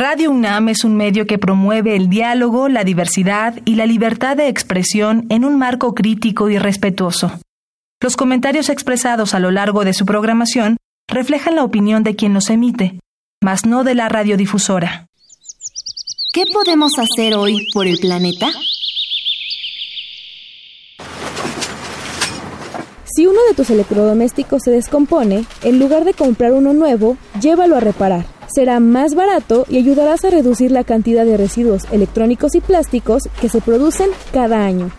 Radio UNAM es un medio que promueve el diálogo, la diversidad y la libertad de expresión en un marco crítico y respetuoso. Los comentarios expresados a lo largo de su programación reflejan la opinión de quien los emite, mas no de la radiodifusora. ¿Qué podemos hacer hoy por el planeta? Si uno de tus electrodomésticos se descompone, en lugar de comprar uno nuevo, llévalo a reparar. Será más barato y ayudarás a reducir la cantidad de residuos electrónicos y plásticos que se producen cada año.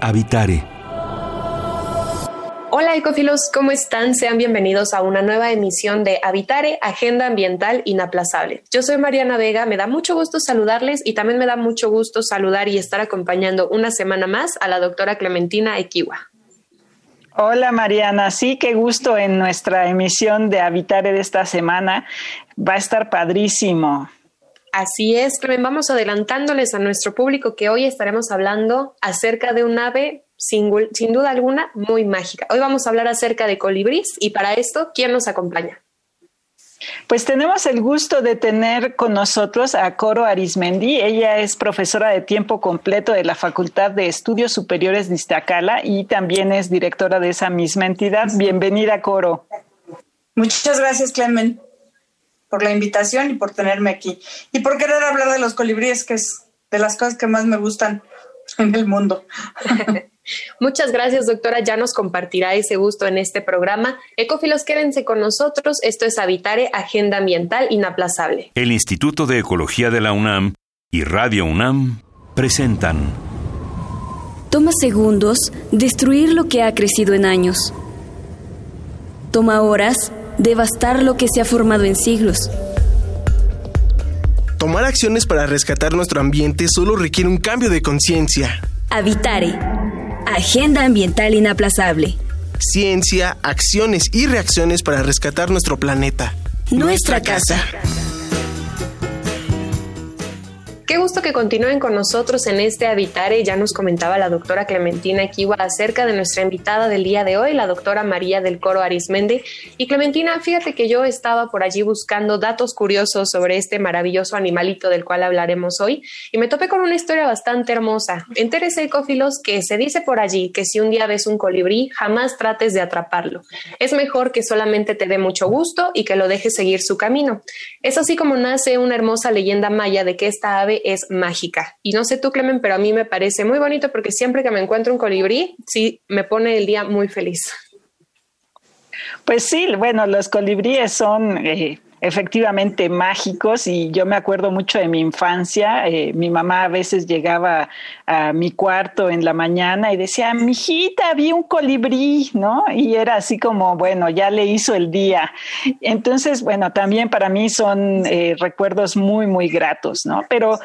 Habitare Hola ecofilos, ¿cómo están? Sean bienvenidos a una nueva emisión de Habitare, Agenda Ambiental Inaplazable. Yo soy Mariana Vega, me da mucho gusto saludarles y también me da mucho gusto saludar y estar acompañando una semana más a la doctora Clementina Equiwa. Hola Mariana, sí, qué gusto en nuestra emisión de Habitare de esta semana. Va a estar padrísimo. Así es, Clemen, vamos adelantándoles a nuestro público que hoy estaremos hablando acerca de un ave sin, duda alguna muy mágica. Hoy vamos a hablar acerca de colibrís y para esto, ¿quién nos acompaña? Pues tenemos el gusto de tener con nosotros a Coro Arismendi. Ella es profesora de tiempo completo de la Facultad de Estudios Superiores de Iztacala y también es directora de esa misma entidad. Bienvenida, Coro. Muchas gracias, Clemen, por la invitación y por tenerme aquí. Y por querer hablar de los colibríes, que es de las cosas que más me gustan en el mundo. Muchas gracias, doctora. Ya nos compartirá ese gusto en este programa. Ecofilos, quédense con nosotros. Esto es Habitare, Agenda Ambiental Inaplazable. El Instituto de Ecología de la UNAM y Radio UNAM presentan. Toma segundos destruir lo que ha crecido en años. Toma horas devastar lo que se ha formado en siglos. Tomar acciones para rescatar nuestro ambiente solo requiere un cambio de conciencia. Habitare Agenda Ambiental Inaplazable. Ciencia, acciones y reacciones para rescatar nuestro planeta. Nuestra, casa. Qué gusto que continúen con nosotros en este Habitare. Ya nos comentaba la doctora Clementina Kiwa acerca de nuestra invitada del día de hoy, la doctora María del Coro Arismende. Y Clementina, fíjate que yo estaba por allí buscando datos curiosos sobre este maravilloso animalito del cual hablaremos hoy y me topé con una historia bastante hermosa. Entérese, ecófilos, que se dice por allí que si un día ves un colibrí, jamás trates de atraparlo. Es mejor que solamente te dé mucho gusto y que lo dejes seguir su camino. Es así como nace una hermosa leyenda maya de que esta ave es mágica. Y no sé tú, Clemen, pero a mí me parece muy bonito porque siempre que me encuentro un colibrí, sí, me pone el día muy feliz. Pues sí, bueno, los colibríes son eh, efectivamente mágicos y yo me acuerdo mucho de mi infancia. Eh, mi mamá a veces llegaba a mi cuarto en la mañana y decía, mijita, vi un colibrí, ¿no? Y era así como, bueno, ya le hizo el día. Entonces, bueno, también para mí son eh, recuerdos muy, muy gratos, ¿no? Pero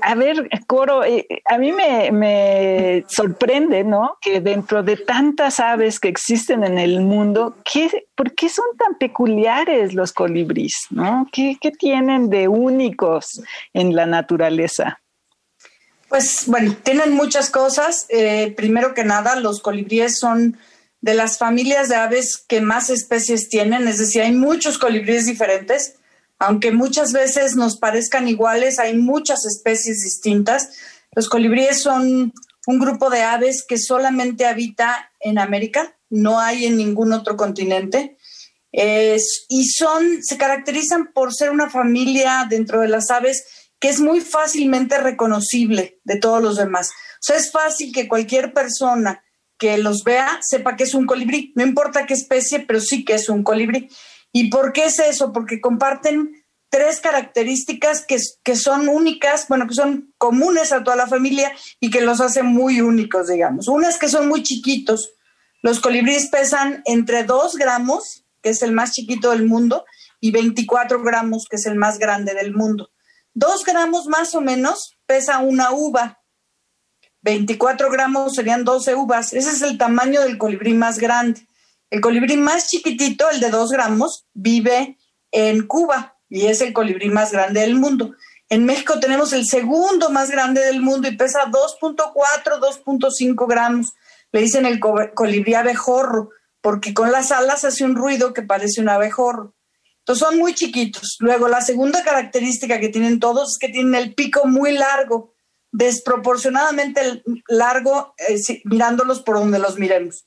a ver, Coro, eh, a mí me, sorprende, ¿no? Que dentro de tantas aves que existen en el mundo, ¿qué, ¿por qué son tan peculiares los colibríes, ¿no? ¿Qué, tienen de únicos en la naturaleza? Pues bueno, tienen muchas cosas. Eh, primero que nada, los colibríes son de las familias de aves que más especies tienen, es decir, hay muchos colibríes diferentes aunque muchas veces nos parezcan iguales, hay muchas especies distintas. Los colibríes son un grupo de aves que solamente habita en América, no hay en ningún otro continente. y son, se caracterizan por ser una familia dentro de las aves que es muy fácilmente reconocible de todos los demás. O sea, es fácil que cualquier persona que los vea sepa que es un colibrí, no importa qué especie, pero sí que es un colibrí. ¿Y por qué es eso? Porque comparten tres características que, que, son únicas, bueno, que son comunes a toda la familia y que los hacen muy únicos, digamos. Una es que son muy chiquitos. Los colibríes pesan entre 2 gramos, que es el más chiquito del mundo, y 24 gramos, que es el más grande del mundo. 2 gramos más o menos pesa una uva. 24 gramos serían 12 uvas. Ese es el tamaño del colibrí más grande. El colibrí más chiquitito, el de 2 gramos, vive en Cuba y es el colibrí más grande del mundo. En México tenemos el segundo más grande del mundo y pesa 2.4, 2.5 gramos. Le dicen el colibrí abejorro porque con las alas hace un ruido que parece un abejorro. Entonces son muy chiquitos. Luego, la segunda característica que tienen todos es que tienen el pico muy largo, desproporcionadamente largo, eh, mirándolos por donde los miremos.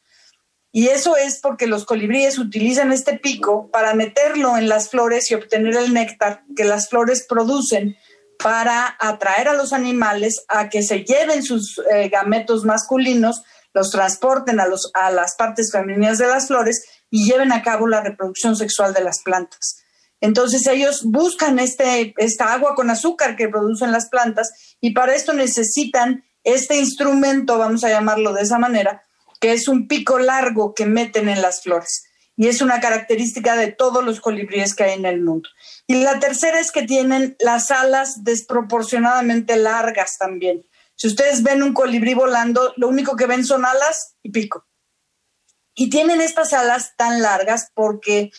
Y eso es porque los colibríes utilizan este pico para meterlo en las flores y obtener el néctar que las flores producen para atraer a los animales a que se lleven sus eh, gametos masculinos, los transporten a, los, a las partes femeninas de las flores y lleven a cabo la reproducción sexual de las plantas. Entonces ellos buscan este, esta agua con azúcar que producen las plantas y para esto necesitan este instrumento, vamos a llamarlo de esa manera, que es un pico largo que meten en las flores. Y es una característica de todos los colibríes que hay en el mundo. Y la tercera es que tienen las alas desproporcionadamente largas también. Si ustedes ven un colibrí volando, lo único que ven son alas y pico. Y tienen estas alas tan largas porque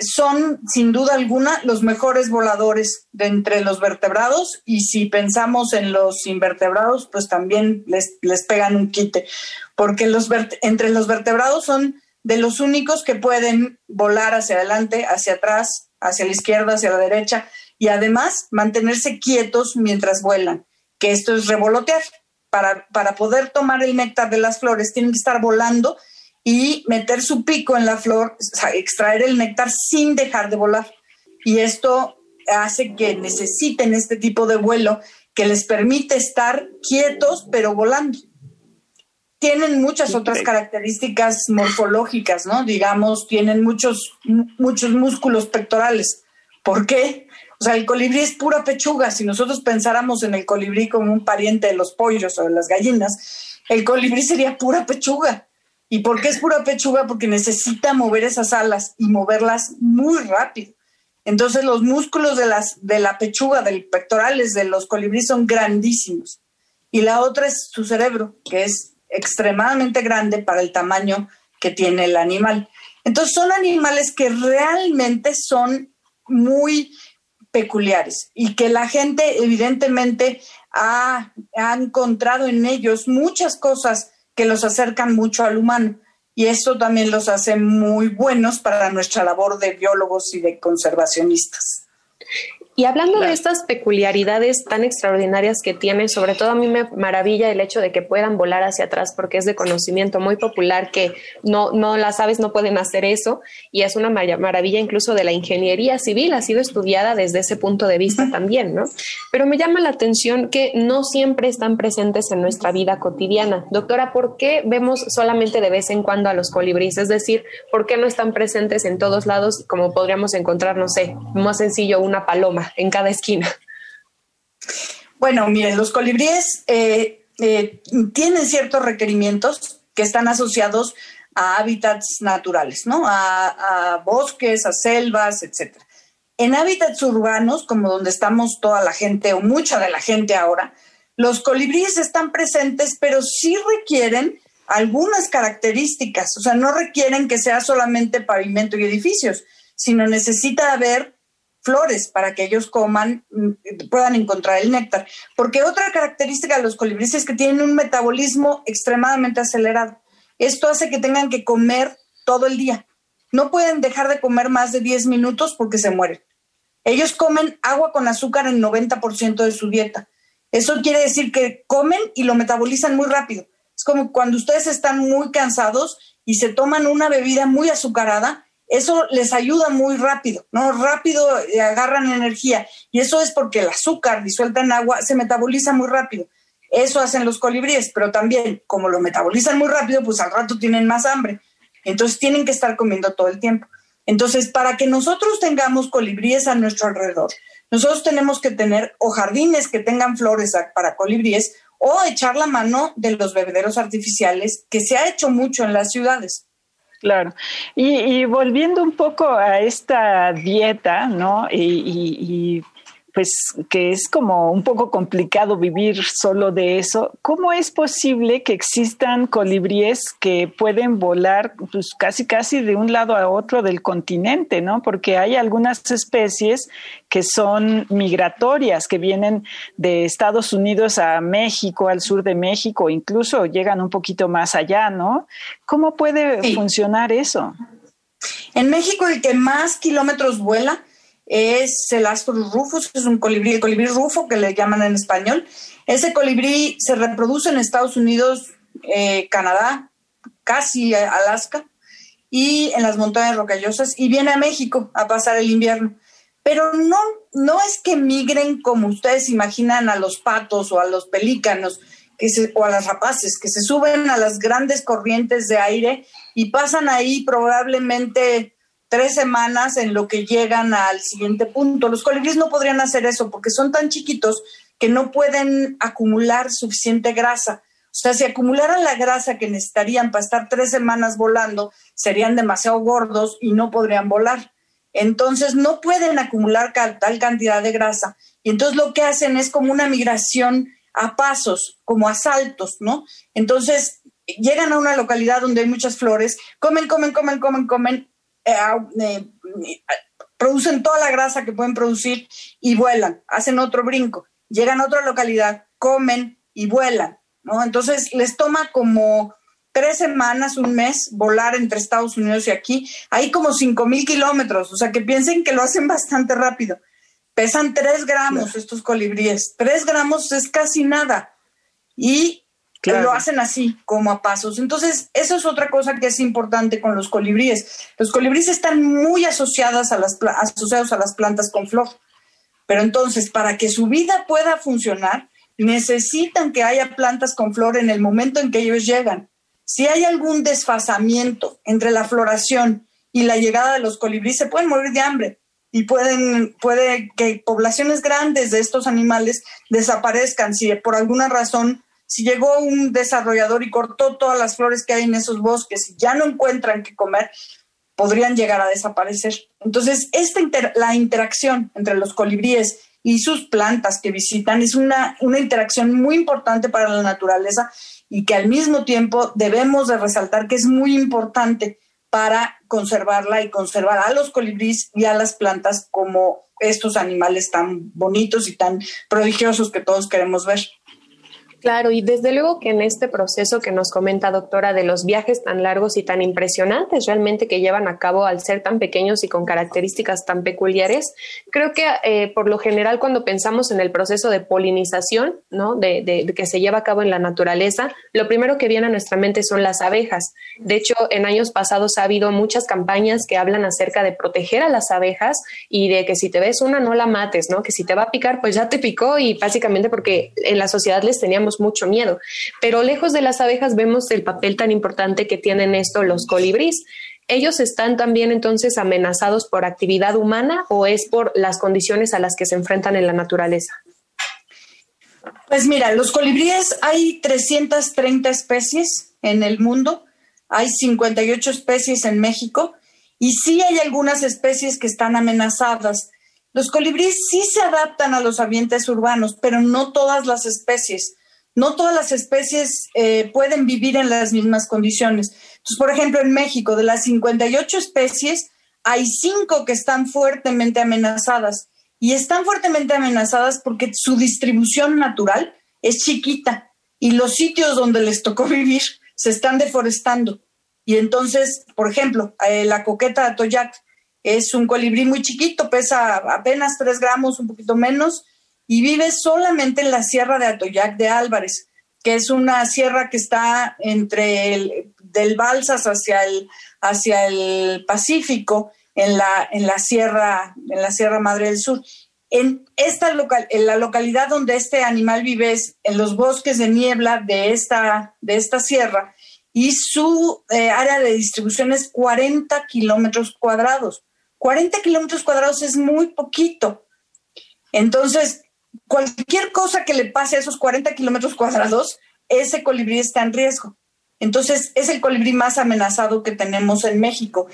son, sin duda alguna, los mejores voladores de entre los vertebrados y si pensamos en los invertebrados, pues también les, les pegan un quite, porque los entre los vertebrados son de los únicos que pueden volar hacia adelante, hacia atrás, hacia la izquierda, hacia la derecha y además mantenerse quietos mientras vuelan, que esto es revolotear. Para, para poder tomar el néctar de las flores tienen que estar volando y meter su pico en la flor, extraer el néctar sin dejar de volar. Y esto hace que necesiten este tipo de vuelo que les permite estar quietos pero volando. Tienen muchas otras características morfológicas, ¿no? Digamos, tienen muchos, muchos músculos pectorales. ¿Por qué? O sea, el colibrí es pura pechuga. Si nosotros pensáramos en el colibrí como un pariente de los pollos o de las gallinas, el colibrí sería pura pechuga. ¿Y por qué es pura pechuga? Porque necesita mover esas alas y moverlas muy rápido. Entonces los músculos de, las, de la pechuga, del pectorales de los colibríes son grandísimos. Y la otra es su cerebro, que es extremadamente grande para el tamaño que tiene el animal. Entonces son animales que realmente son muy peculiares y que la gente evidentemente ha, ha encontrado en ellos muchas cosas que los acercan mucho al humano y eso también los hace muy buenos para nuestra labor de biólogos y de conservacionistas. Y hablando de estas peculiaridades tan extraordinarias que tienen, sobre todo a mí me maravilla el hecho de que puedan volar hacia atrás porque es de conocimiento muy popular que no, no las aves no pueden hacer eso y es una maravilla incluso de la ingeniería civil, ha sido estudiada desde ese punto de vista también, ¿no? Pero me llama la atención que no siempre están presentes en nuestra vida cotidiana. Doctora, ¿por qué vemos solamente de vez en cuando a los colibríes? Es decir, ¿por qué no están presentes en todos lados como podríamos encontrar, no sé, más sencillo, una paloma? En cada esquina? Bueno, miren, los colibríes eh, eh, tienen ciertos requerimientos que están asociados a hábitats naturales, ¿no? A, a, bosques, a selvas, etc. En hábitats urbanos, como donde estamos toda la gente o mucha de la gente ahora, los colibríes están presentes, pero sí requieren algunas características, o sea, no requieren que sea solamente pavimento y edificios, sino necesita haber flores para que ellos coman, mm, puedan encontrar el néctar. Porque otra característica de los colibríes es que tienen un metabolismo extremadamente acelerado. Esto hace que tengan que comer todo el día. No pueden dejar de comer más de 10 minutos porque se mueren. Ellos comen agua con azúcar en 90% de su dieta. Eso quiere decir que comen y lo metabolizan muy rápido. Es como cuando ustedes están muy cansados y se toman una bebida muy azucarada, eso les ayuda muy rápido, ¿no? Rápido eh, agarran energía. Y eso es porque el azúcar disuelta en agua se metaboliza muy rápido. Eso hacen los colibríes, pero también como lo metabolizan muy rápido, pues al rato tienen más hambre. Entonces tienen que estar comiendo todo el tiempo. Entonces, para que nosotros tengamos colibríes a nuestro alrededor, nosotros tenemos que tener o jardines que tengan flores para colibríes o echar la mano de los bebederos artificiales, que se ha hecho mucho en las ciudades. Claro. Y, volviendo un poco a esta dieta, ¿no? y, pues que es como un poco complicado vivir solo de eso. ¿Cómo es posible que existan colibríes que pueden volar pues casi casi de un lado a otro del continente, ¿no? Porque hay algunas especies que son migratorias, que vienen de Estados Unidos a México, al sur de México, incluso llegan un poquito más allá, ¿no? ¿Cómo puede funcionar eso? En México el que más kilómetros vuela es el Asperus rufus, es un colibrí, el colibrí rufo que le llaman en español. Ese colibrí se reproduce en Estados Unidos, eh, Canadá, casi Alaska y en las montañas rocallosas y viene a México a pasar el invierno. Pero no, no es que migren como ustedes imaginan a los patos o a los pelícanos que o a las rapaces, que se suben a las grandes corrientes de aire y pasan ahí probablemente tres semanas en lo que llegan al siguiente punto. Los colibríes no podrían hacer eso porque son tan chiquitos que no pueden acumular suficiente grasa. O sea, si acumularan la grasa que necesitarían para estar tres semanas volando, serían demasiado gordos y no podrían volar. Entonces no pueden acumular tal cantidad de grasa. Y entonces lo que hacen es como una migración a pasos, como a saltos, ¿no? Entonces llegan a una localidad donde hay muchas flores, comen, comen, comen, comen, comen, eh, eh, producen toda la grasa que pueden producir y vuelan, hacen otro brinco. Llegan a otra localidad, comen y vuelan, ¿no? Entonces les toma como tres semanas, un mes, volar entre Estados Unidos y aquí. Hay como cinco mil kilómetros, o sea que piensen que lo hacen bastante rápido. Pesan tres gramos estos colibríes. Tres gramos es casi nada. Y lo hacen así, como a pasos. Entonces, eso es otra cosa que es importante con los colibríes. Los colibríes están muy asociadas a las, asociados a las plantas con flor. Pero entonces, para que su vida pueda funcionar, necesitan que haya plantas con flor en el momento en que ellos llegan. Si hay algún desfasamiento entre la floración y la llegada de los colibríes, se pueden morir de hambre y pueden, puede que poblaciones grandes de estos animales desaparezcan si por alguna razón, si llegó un desarrollador y cortó todas las flores que hay en esos bosques y ya no encuentran qué comer, podrían llegar a desaparecer. Entonces, esta la interacción entre los colibríes y sus plantas que visitan es una, una interacción muy importante para la naturaleza y que al mismo tiempo debemos de resaltar que es muy importante para conservarla y conservar a los colibríes y a las plantas como estos animales tan bonitos y tan prodigiosos que todos queremos ver. Claro, y desde luego que en este proceso que nos comenta doctora de los viajes tan largos y tan impresionantes realmente que llevan a cabo al ser tan pequeños y con características tan peculiares, creo que eh, por lo general cuando pensamos en el proceso de polinización, ¿no? De, de, que se lleva a cabo en la naturaleza, lo primero que viene a nuestra mente son las abejas. De hecho, en años pasados ha habido muchas campañas que hablan acerca de proteger a las abejas y de que si te ves una no la mates, ¿no? Que si te va a picar, pues ya te picó y básicamente porque en la sociedad les teníamos mucho miedo. Pero lejos de las abejas vemos el papel tan importante que tienen esto los colibríes. ¿Ellos están también entonces amenazados por actividad humana o es por las condiciones a las que se enfrentan en la naturaleza? Pues mira, los colibríes hay 330 especies en el mundo, hay 58 especies en México y sí hay algunas especies que están amenazadas. Los colibríes sí se adaptan a los ambientes urbanos, pero no todas las especies no todas las especies eh, pueden vivir en las mismas condiciones. Entonces, por ejemplo, en México, de las 58 especies, hay cinco que están fuertemente amenazadas. Y están fuertemente amenazadas porque su distribución natural es chiquita y los sitios donde les tocó vivir se están deforestando. Y entonces, por ejemplo, eh, la coqueta de Atoyac es un colibrí muy chiquito, pesa apenas 3 gramos, un poquito menos, y vive solamente en la sierra de Atoyac de Álvarez, que es una sierra que está entre el del Balsas hacia el, hacia el Pacífico, en la, en la sierra, en la Sierra Madre del Sur. En esta local, en la localidad donde este animal vive es en los bosques de niebla de esta, de esta sierra y su eh, área de distribución es 40 kilómetros cuadrados. 40 kilómetros cuadrados es muy poquito. Entonces, cualquier cosa que le pase a esos 40 kilómetros cuadrados, ese colibrí está en riesgo. Entonces, es el colibrí más amenazado que tenemos en México.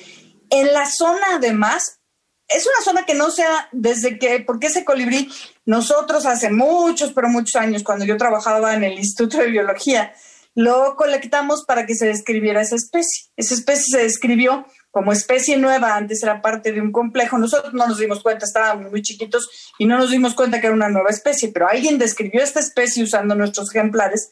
En la zona, además, es una zona que no sea desde que, porque ese colibrí, nosotros hace muchos, pero muchos años, cuando yo trabajaba en el Instituto de Biología, lo colectamos para que se describiera esa especie. Esa especie se describió como especie nueva, antes era parte de un complejo, nosotros no nos dimos cuenta, estábamos muy chiquitos y no nos dimos cuenta que era una nueva especie, pero alguien describió esta especie usando nuestros ejemplares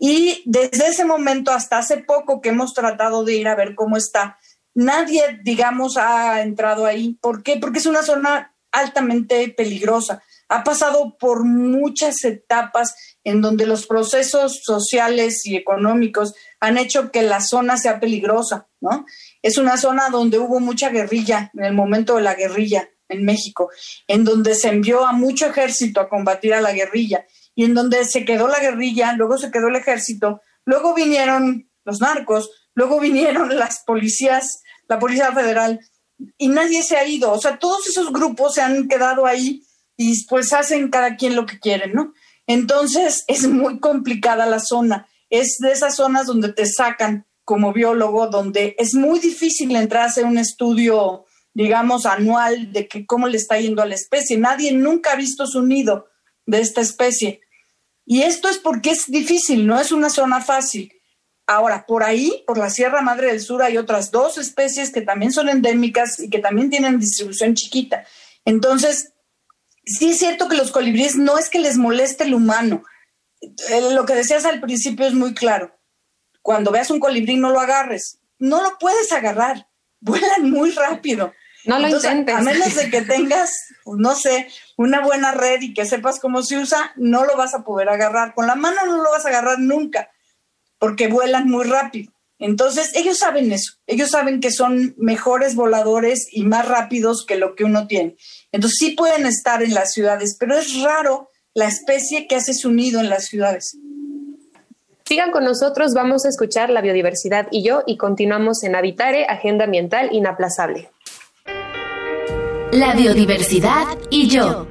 y desde ese momento hasta hace poco que hemos tratado de ir a ver cómo está, nadie, digamos, ha entrado ahí. ¿Por qué? Porque es una zona altamente peligrosa. Ha pasado por muchas etapas en donde los procesos sociales y económicos han hecho que la zona sea peligrosa, ¿no? Es una zona donde hubo mucha guerrilla en el momento de la guerrilla en México, en donde se envió a mucho ejército a combatir a la guerrilla y en donde se quedó la guerrilla, luego se quedó el ejército, luego vinieron los narcos, luego vinieron las policías, la Policía Federal, y nadie se ha ido. O sea, todos esos grupos se han quedado ahí y pues hacen cada quien lo que quieren, ¿no? Entonces es muy complicada la zona. Es de esas zonas donde te sacan como biólogo, donde es muy difícil entrar a hacer un estudio, digamos, anual de que cómo le está yendo a la especie. Nadie nunca ha visto su nido de esta especie. Y esto es porque es difícil, no es una zona fácil. Ahora, por ahí, por la Sierra Madre del Sur, hay otras dos especies que también son endémicas y que también tienen distribución chiquita. Entonces, sí es cierto que los colibríes no es que les moleste el humano. Eh, lo que decías al principio es muy claro. Cuando veas un colibrí, no lo agarres. No lo puedes agarrar. Vuelan muy rápido. No lo intentes. A menos de que tengas, no sé, una buena red y que sepas cómo se usa, no lo vas a poder agarrar. Con la mano no lo vas a agarrar nunca porque vuelan muy rápido. Entonces, ellos saben eso, ellos saben que son mejores voladores y más rápidos que lo que uno tiene. Entonces, sí pueden estar en las ciudades, pero es raro la especie que hace su nido en las ciudades. Sigan con nosotros, vamos a escuchar la biodiversidad y yo y continuamos en Habitare, Agenda Ambiental Inaplazable. La biodiversidad y yo.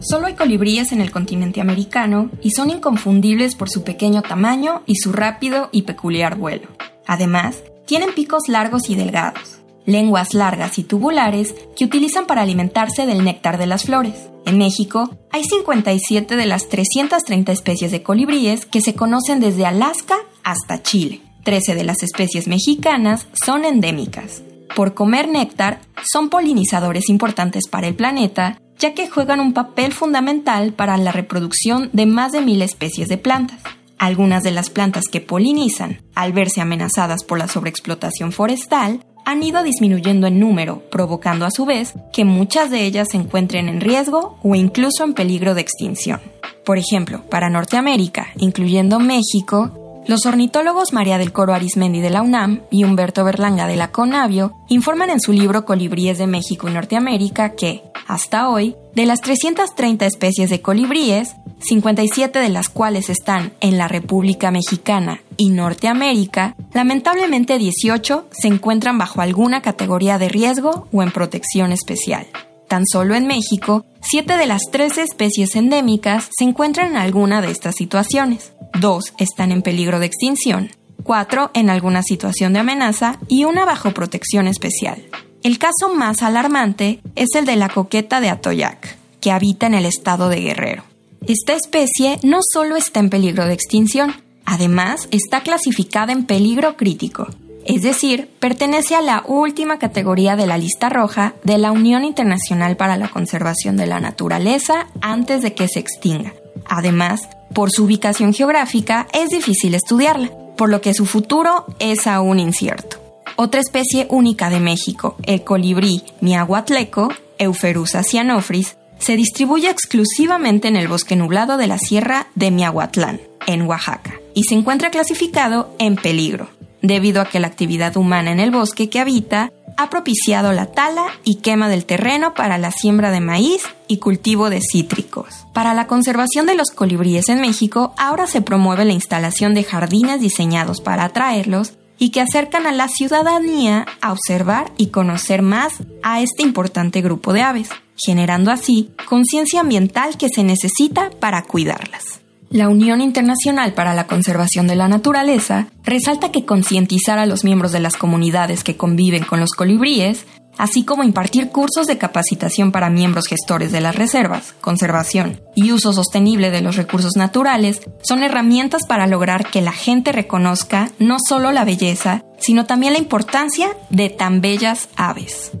Solo hay colibríes en el continente americano y son inconfundibles por su pequeño tamaño y su rápido y peculiar vuelo. Además, tienen picos largos y delgados, lenguas largas y tubulares que utilizan para alimentarse del néctar de las flores. En México hay 57 de las 330 especies de colibríes que se conocen desde Alaska hasta Chile. 13 de las especies mexicanas son endémicas. Por comer néctar, son polinizadores importantes para el planeta ya que juegan un papel fundamental para la reproducción de más de mil especies de plantas. Algunas de las plantas que polinizan, al verse amenazadas por la sobreexplotación forestal, han ido disminuyendo en número, provocando a su vez que muchas de ellas se encuentren en riesgo o incluso en peligro de extinción. Por ejemplo, para Norteamérica, incluyendo México, los ornitólogos María del Coro Arismendi de la UNAM y Humberto Berlanga de la CONAVIO informan en su libro Colibríes de México y Norteamérica que, hasta hoy, de las 330 especies de colibríes, 57 de las cuales están en la República Mexicana y Norteamérica, lamentablemente 18 se encuentran bajo alguna categoría de riesgo o en protección especial. Tan solo en México, 7 de las 13 especies endémicas se encuentran en alguna de estas situaciones dos están en peligro de extinción, cuatro en alguna situación de amenaza y una bajo protección especial. El caso más alarmante es el de la coqueta de Atoyac, que habita en el estado de Guerrero. Esta especie no solo está en peligro de extinción, además está clasificada en peligro crítico, es decir, pertenece a la última categoría de la lista roja de la Unión Internacional para la Conservación de la Naturaleza antes de que se extinga. Además, por su ubicación geográfica es difícil estudiarla, por lo que su futuro es aún incierto. Otra especie única de México, el colibrí miahuatleco, Euferusa cianofris, se distribuye exclusivamente en el bosque nublado de la Sierra de Miahuatlán, en Oaxaca, y se encuentra clasificado en peligro, debido a que la actividad humana en el bosque que habita ha propiciado la tala y quema del terreno para la siembra de maíz y cultivo de cítricos. Para la conservación de los colibríes en México, ahora se promueve la instalación de jardines diseñados para atraerlos y que acercan a la ciudadanía a observar y conocer más a este importante grupo de aves, generando así conciencia ambiental que se necesita para cuidarlas. La Unión Internacional para la Conservación de la Naturaleza resalta que concientizar a los miembros de las comunidades que conviven con los colibríes, así como impartir cursos de capacitación para miembros gestores de las reservas, conservación y uso sostenible de los recursos naturales, son herramientas para lograr que la gente reconozca no solo la belleza, sino también la importancia de tan bellas aves.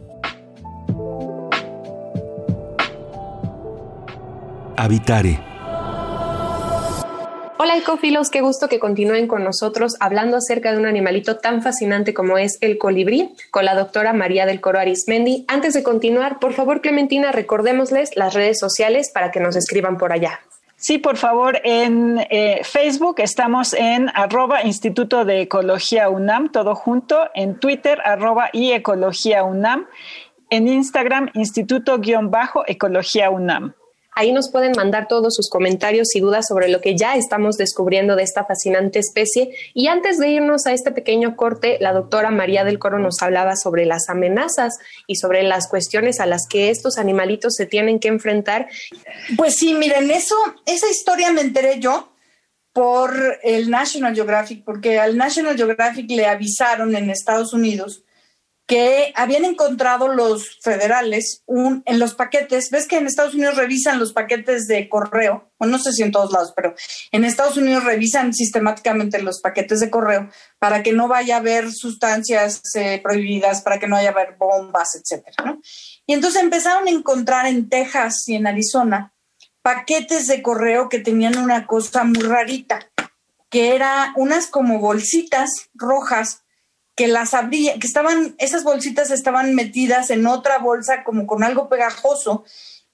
Habitare Hola ecofilos, qué gusto que continúen con nosotros hablando acerca de un animalito tan fascinante como es el colibrí con la doctora María del Coro Arismendi. Antes de continuar, por favor Clementina, recordémosles las redes sociales para que nos escriban por allá. Sí, por favor, en eh, Facebook estamos en arroba Instituto de Ecología UNAM, todo junto, en Twitter arroba y Ecología UNAM, en Instagram Instituto-Ecología UNAM. Ahí nos pueden mandar todos sus comentarios y dudas sobre lo que ya estamos descubriendo de esta fascinante especie. Y antes de irnos a este pequeño corte, la doctora María del Coro nos hablaba sobre las amenazas y sobre las cuestiones a las que estos animalitos se tienen que enfrentar. Pues sí, miren, eso, esa historia me enteré yo por el National Geographic, porque al National Geographic le avisaron en Estados Unidos que habían encontrado los federales un, en los paquetes, ves que en Estados Unidos revisan los paquetes de correo, o no sé si en todos lados, pero en Estados Unidos revisan sistemáticamente los paquetes de correo para que no vaya a haber sustancias eh, prohibidas, para que no haya haber bombas, etcétera. Y entonces empezaron a encontrar en Texas y en Arizona paquetes de correo que tenían una cosa muy rarita, que era unas como bolsitas rojas que las abría, que estaban, esas bolsitas estaban metidas en otra bolsa como con algo pegajoso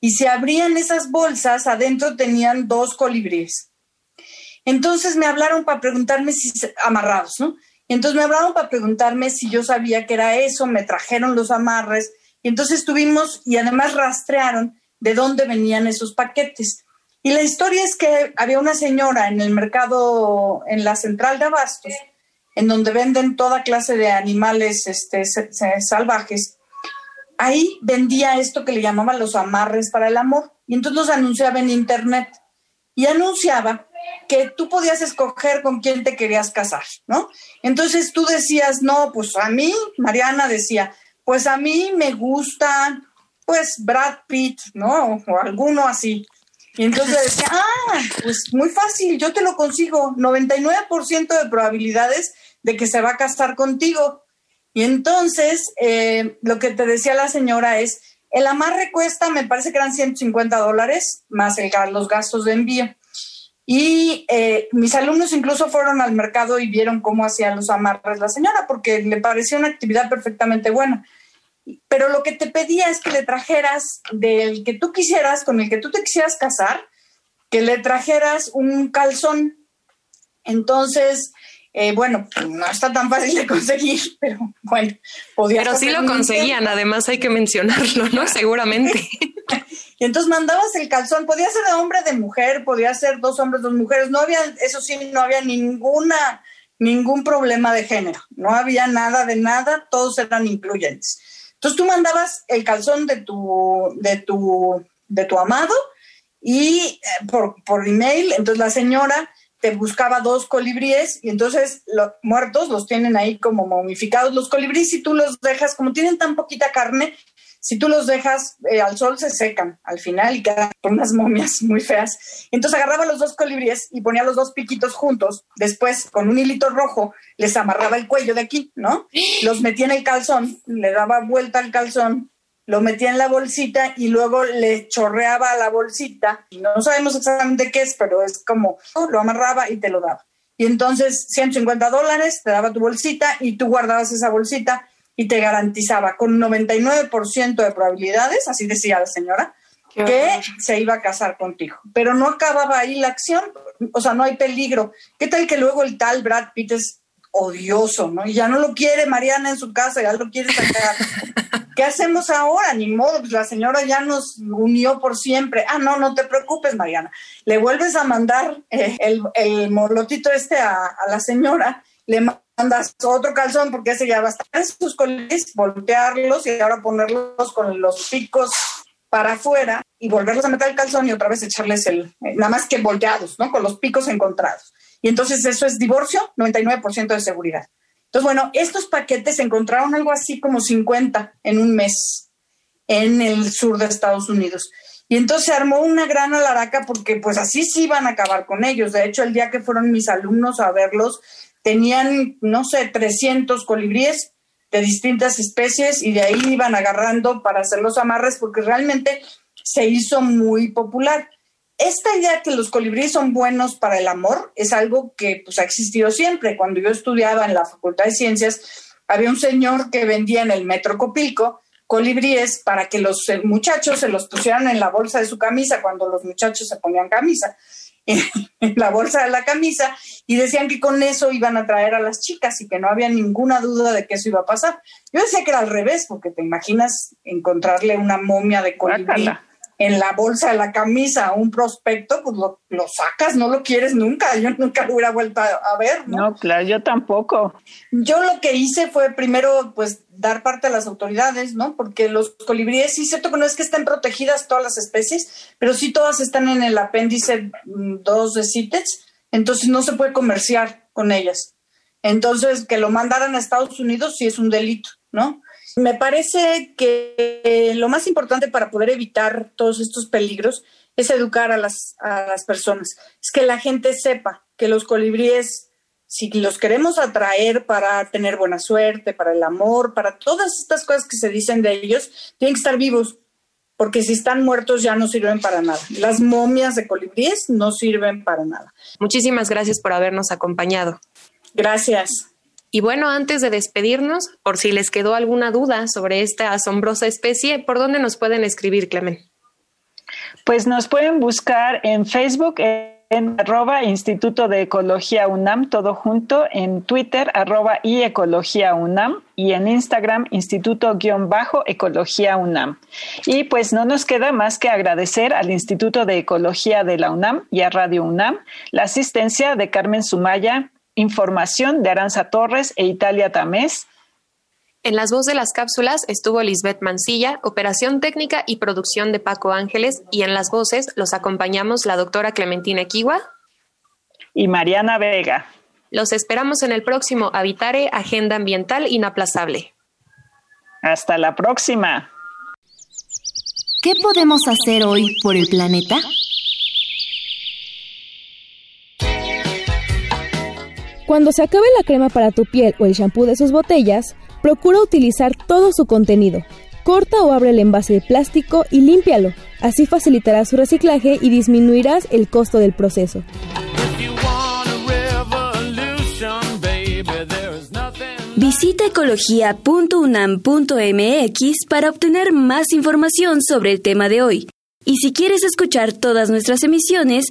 y se abrían esas bolsas, adentro tenían dos colibríes. Entonces me hablaron para preguntarme si, amarrados, ¿no? Entonces me hablaron para preguntarme si yo sabía que era eso, me trajeron los amarres y entonces tuvimos y además rastrearon de dónde venían esos paquetes. Y la historia es que había una señora en el mercado, en la central de abastos, en donde venden toda clase de animales este, salvajes, ahí vendía esto que le llamaban los amarres para el amor. Y entonces los anunciaba en internet. Y anunciaba que tú podías escoger con quién te querías casar, ¿no? Entonces tú decías, no, pues a mí, Mariana decía, pues a mí me gusta, pues Brad Pitt, ¿no? O alguno así. Y entonces decía, ah, pues muy fácil, yo te lo consigo, 99% de probabilidades de que se va a casar contigo. Y entonces, eh, lo que te decía la señora es, el amarre cuesta, me parece que eran 150 dólares, más el, los gastos de envío. Y eh, mis alumnos incluso fueron al mercado y vieron cómo hacían los amarres la señora, porque le parecía una actividad perfectamente buena. Pero lo que te pedía es que le trajeras del que tú quisieras, con el que tú te quisieras casar, que le trajeras un calzón. Entonces, eh, bueno, no está tan fácil de conseguir, pero bueno, podía Pero sí lo conseguían, además hay que mencionarlo, ¿no? Seguramente. y entonces mandabas el calzón, podía ser de hombre, de mujer, podía ser dos hombres, dos mujeres, no había, eso sí, no había ninguna, ningún problema de género, no había nada de nada, todos eran incluyentes. Entonces tú mandabas el calzón de tu, de tu, de tu amado y eh, por, por email, entonces la señora te buscaba dos colibríes y entonces los muertos los tienen ahí como momificados. Los colibríes, si tú los dejas, como tienen tan poquita carne, si tú los dejas eh, al sol se secan al final y quedan con unas momias muy feas. Entonces agarraba los dos colibríes y ponía los dos piquitos juntos. Después, con un hilito rojo, les amarraba el cuello de aquí, ¿no? Los metía en el calzón, le daba vuelta al calzón lo metía en la bolsita y luego le chorreaba a la bolsita. No sabemos exactamente qué es, pero es como lo amarraba y te lo daba. Y entonces 150 dólares, te daba tu bolsita y tú guardabas esa bolsita y te garantizaba con 99% de probabilidades, así decía la señora, que se iba a casar contigo. Pero no acababa ahí la acción, o sea, no hay peligro. ¿Qué tal que luego el tal Brad Pitt es odioso, ¿no? Y ya no lo quiere Mariana en su casa, ya lo quiere sacar. ¿Qué hacemos ahora? Ni modo, pues la señora ya nos unió por siempre. Ah, no, no te preocupes, Mariana. Le vuelves a mandar eh, el, el, molotito este a, la señora, le mandas otro calzón porque ese ya va a sus colis, voltearlos y ahora ponerlos con los picos para afuera y volverlos a meter el calzón y otra vez echarles el, eh, nada más que volteados, ¿no? Con los picos encontrados. Y entonces eso es divorcio, 99% de seguridad. Entonces, bueno, estos paquetes encontraron algo así como 50 en un mes en el sur de Estados Unidos. Y entonces se armó una gran alaraca porque pues así sí iban a acabar con ellos. De hecho, el día que fueron mis alumnos a verlos, tenían, no sé, 300 colibríes de distintas especies y de ahí iban agarrando para hacer los amarres porque realmente se hizo muy popular. Esta idea que los colibríes son buenos para el amor es algo que pues, ha existido siempre. Cuando yo estudiaba en la Facultad de Ciencias, había un señor que vendía en el Metro Copilco colibríes para que los eh, muchachos se los pusieran en la bolsa de su camisa cuando los muchachos se ponían camisa, en la bolsa de la camisa, y decían que con eso iban a traer a las chicas y que no había ninguna duda de que eso iba a pasar. Yo decía que era al revés, porque te imaginas encontrarle una momia de colibrí en la bolsa de la camisa un prospecto, pues lo, sacas, no lo quieres nunca. Yo nunca lo hubiera vuelto a, ver. ¿no? claro, yo tampoco. Yo lo que hice fue primero, pues, dar parte a las autoridades, ¿no? Porque los colibríes, sí, cierto que no es que estén protegidas todas las especies, pero sí todas están en el apéndice 2 de CITES, entonces no se puede comerciar con ellas. Entonces, que lo mandaran a Estados Unidos sí es un delito, ¿no? Me parece que lo más importante para poder evitar todos estos peligros es educar a las, a las personas. Es que la gente sepa que los colibríes, si los queremos atraer para tener buena suerte, para el amor, para todas estas cosas que se dicen de ellos, tienen que estar vivos, porque si están muertos ya no sirven para nada. Las momias de colibríes no sirven para nada. Muchísimas gracias por habernos acompañado. Gracias. Y bueno, antes de despedirnos, por si les quedó alguna duda sobre esta asombrosa especie, ¿por dónde nos pueden escribir, Clemen? Pues nos pueden buscar en Facebook en arroba Instituto de Ecología UNAM, todo junto, en Twitter arroba y Ecología UNAM y en Instagram Instituto-Ecología UNAM. Y pues no nos queda más que agradecer al Instituto de Ecología de la UNAM y a Radio UNAM la asistencia de Carmen Sumaya, Información de Aranza Torres e Italia Tamés. En las voces de las cápsulas estuvo Lisbeth Mancilla, operación técnica y producción de Paco Ángeles, y en las voces los acompañamos la doctora Clementina Equiwa y Mariana Vega. Los esperamos en el próximo Habitare Agenda Ambiental Inaplazable. Hasta la próxima. ¿Qué podemos hacer hoy por el planeta? Cuando se acabe la crema para tu piel o el shampoo de sus botellas, procura utilizar todo su contenido. Corta o abre el envase de plástico y límpialo. Así facilitará su reciclaje y disminuirás el costo del proceso. Visita ecología.unam.mx para obtener más información sobre el tema de hoy. Y si quieres escuchar todas nuestras emisiones,